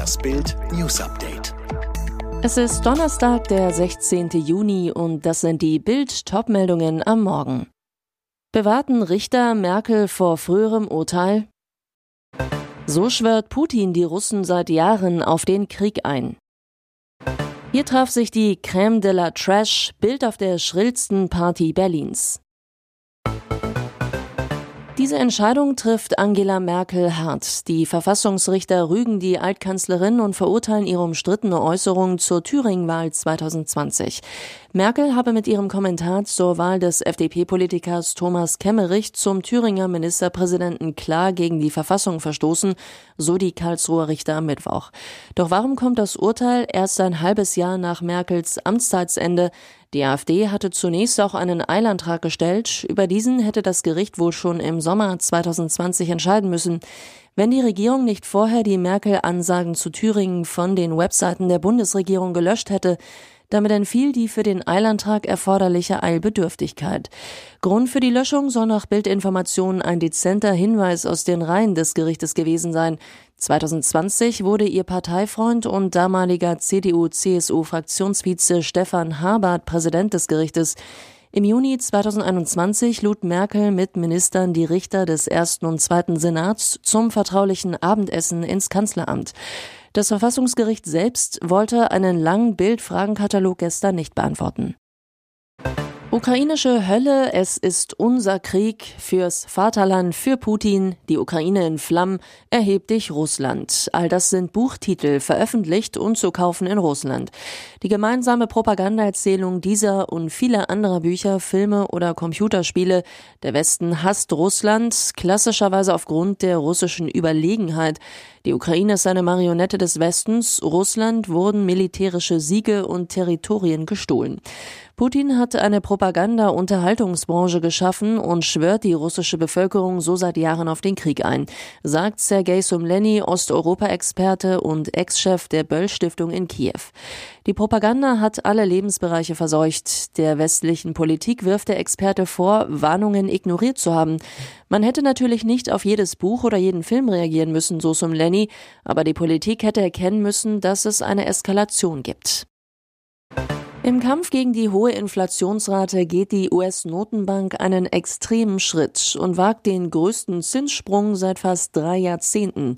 Das Bild News Update. Es ist Donnerstag, der 16. Juni und das sind die Bild-Top-Meldungen am Morgen. Bewahrten Richter Merkel vor früherem Urteil? So schwört Putin die Russen seit Jahren auf den Krieg ein. Hier traf sich die Crème de la Trash, Bild auf der schrillsten Party Berlins. Diese Entscheidung trifft Angela Merkel hart. Die Verfassungsrichter rügen die Altkanzlerin und verurteilen ihre umstrittene Äußerung zur Thüringen-Wahl 2020. Merkel habe mit ihrem Kommentar zur Wahl des FDP-Politikers Thomas Kemmerich zum Thüringer Ministerpräsidenten klar gegen die Verfassung verstoßen, so die Karlsruher Richter am Mittwoch. Doch warum kommt das Urteil erst ein halbes Jahr nach Merkels Amtszeitsende? Die AfD hatte zunächst auch einen Eilantrag gestellt. Über diesen hätte das Gericht wohl schon im Sommer 2020 entscheiden müssen. Wenn die Regierung nicht vorher die Merkel-Ansagen zu Thüringen von den Webseiten der Bundesregierung gelöscht hätte, damit entfiel die für den Eilantrag erforderliche Eilbedürftigkeit. Grund für die Löschung soll nach Bildinformationen ein dezenter Hinweis aus den Reihen des Gerichtes gewesen sein. 2020 wurde ihr Parteifreund und damaliger CDU-CSU-Fraktionsvize Stefan Habart Präsident des Gerichtes. Im Juni 2021 lud Merkel mit Ministern die Richter des ersten und zweiten Senats zum vertraulichen Abendessen ins Kanzleramt. Das Verfassungsgericht selbst wollte einen langen Bildfragenkatalog gestern nicht beantworten. Ukrainische Hölle, es ist unser Krieg fürs Vaterland, für Putin, die Ukraine in Flammen, erhebt dich Russland. All das sind Buchtitel, veröffentlicht und zu kaufen in Russland. Die gemeinsame Propagandaerzählung dieser und vieler anderer Bücher, Filme oder Computerspiele, der Westen hasst Russland, klassischerweise aufgrund der russischen Überlegenheit. Die Ukraine ist eine Marionette des Westens, Russland wurden militärische Siege und Territorien gestohlen. Putin hat eine Propaganda-Unterhaltungsbranche geschaffen und schwört die russische Bevölkerung so seit Jahren auf den Krieg ein, sagt Sergei Sumleni, Osteuropa-Experte und Ex-Chef der Böll-Stiftung in Kiew. Die Propaganda hat alle Lebensbereiche verseucht. Der westlichen Politik wirft der Experte vor, Warnungen ignoriert zu haben. Man hätte natürlich nicht auf jedes Buch oder jeden Film reagieren müssen, so Sumleni, aber die Politik hätte erkennen müssen, dass es eine Eskalation gibt. Im Kampf gegen die hohe Inflationsrate geht die US-Notenbank einen extremen Schritt und wagt den größten Zinssprung seit fast drei Jahrzehnten.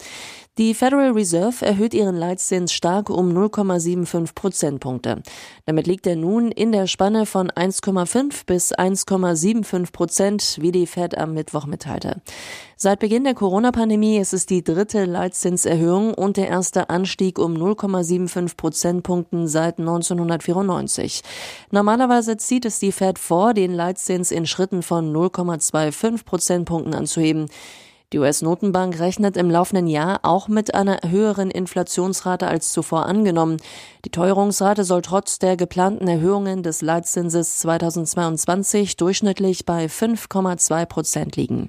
Die Federal Reserve erhöht ihren Leitzins stark um 0,75 Prozentpunkte. Damit liegt er nun in der Spanne von 1,5 bis 1,75 Prozent, wie die Fed am Mittwoch mitteilte. Seit Beginn der Corona-Pandemie ist es die dritte Leitzinserhöhung und der erste Anstieg um 0,75 Prozentpunkten seit 1994. Normalerweise zieht es die Fed vor, den Leitzins in Schritten von 0,25 Prozentpunkten anzuheben. Die US-Notenbank rechnet im laufenden Jahr auch mit einer höheren Inflationsrate als zuvor angenommen. Die Teuerungsrate soll trotz der geplanten Erhöhungen des Leitzinses 2022 durchschnittlich bei 5,2 Prozent liegen.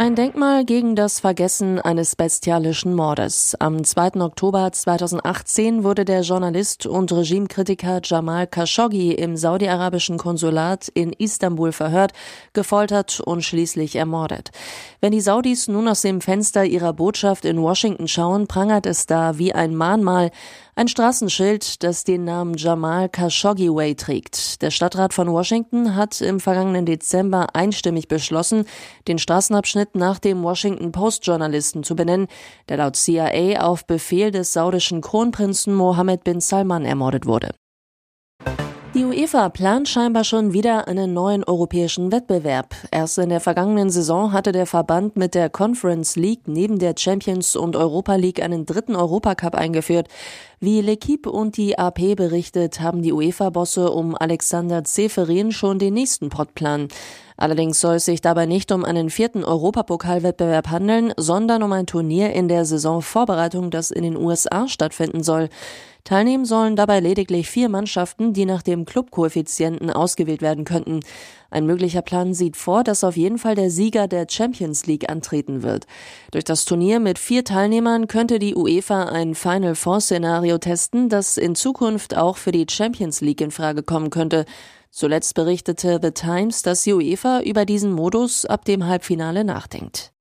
Ein Denkmal gegen das Vergessen eines bestialischen Mordes. Am 2. Oktober 2018 wurde der Journalist und Regimekritiker Jamal Khashoggi im saudi-arabischen Konsulat in Istanbul verhört, gefoltert und schließlich ermordet. Wenn die Saudis nun aus dem Fenster ihrer Botschaft in Washington schauen, prangert es da wie ein Mahnmal ein Straßenschild, das den Namen Jamal Khashoggi Way trägt. Der Stadtrat von Washington hat im vergangenen Dezember einstimmig beschlossen, den Straßenabschnitt nach dem Washington Post Journalisten zu benennen, der laut CIA auf Befehl des saudischen Kronprinzen Mohammed bin Salman ermordet wurde. Die UEFA plant scheinbar schon wieder einen neuen europäischen Wettbewerb. Erst in der vergangenen Saison hatte der Verband mit der Conference League neben der Champions und Europa League einen dritten Europacup eingeführt. Wie L'Equipe und die AP berichtet, haben die UEFA-Bosse um Alexander Zeferin schon den nächsten Pottplan. Allerdings soll es sich dabei nicht um einen vierten Europapokalwettbewerb handeln, sondern um ein Turnier in der Saisonvorbereitung, das in den USA stattfinden soll. Teilnehmen sollen dabei lediglich vier Mannschaften, die nach dem Clubkoeffizienten ausgewählt werden könnten. Ein möglicher Plan sieht vor, dass auf jeden Fall der Sieger der Champions League antreten wird. Durch das Turnier mit vier Teilnehmern könnte die UEFA ein Final Four Szenario testen, das in Zukunft auch für die Champions League in Frage kommen könnte. Zuletzt berichtete The Times, dass die UEFA über diesen Modus ab dem Halbfinale nachdenkt.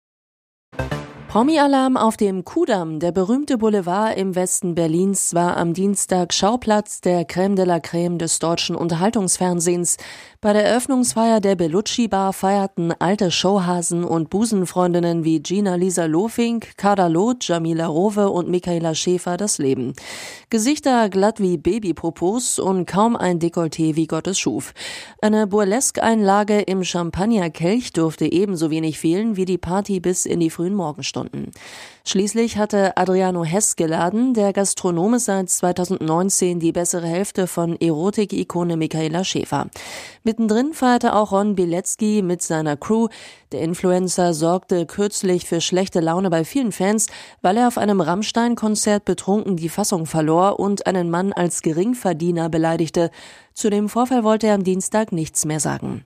Promi-Alarm auf dem Kudamm, der berühmte Boulevard im Westen Berlins, war am Dienstag Schauplatz der Crème de la Crème des deutschen Unterhaltungsfernsehens. Bei der Eröffnungsfeier der Bellucci Bar feierten alte Showhasen und Busenfreundinnen wie Gina Lisa Lofink, Kader Loth, Jamila Rowe und Michaela Schäfer das Leben. Gesichter glatt wie Babypopos und kaum ein Dekolleté wie Gottes schuf. Eine Burlesque-Einlage im Champagnerkelch durfte ebenso wenig fehlen wie die Party bis in die frühen Morgenstunden. Stunden. Schließlich hatte Adriano Hess geladen, der Gastronome seit 2019 die bessere Hälfte von Erotik-Ikone Michaela Schäfer. Mittendrin feierte auch Ron Bilecki mit seiner Crew. Der Influencer sorgte kürzlich für schlechte Laune bei vielen Fans, weil er auf einem Rammstein-Konzert betrunken die Fassung verlor und einen Mann als Geringverdiener beleidigte. Zu dem Vorfall wollte er am Dienstag nichts mehr sagen.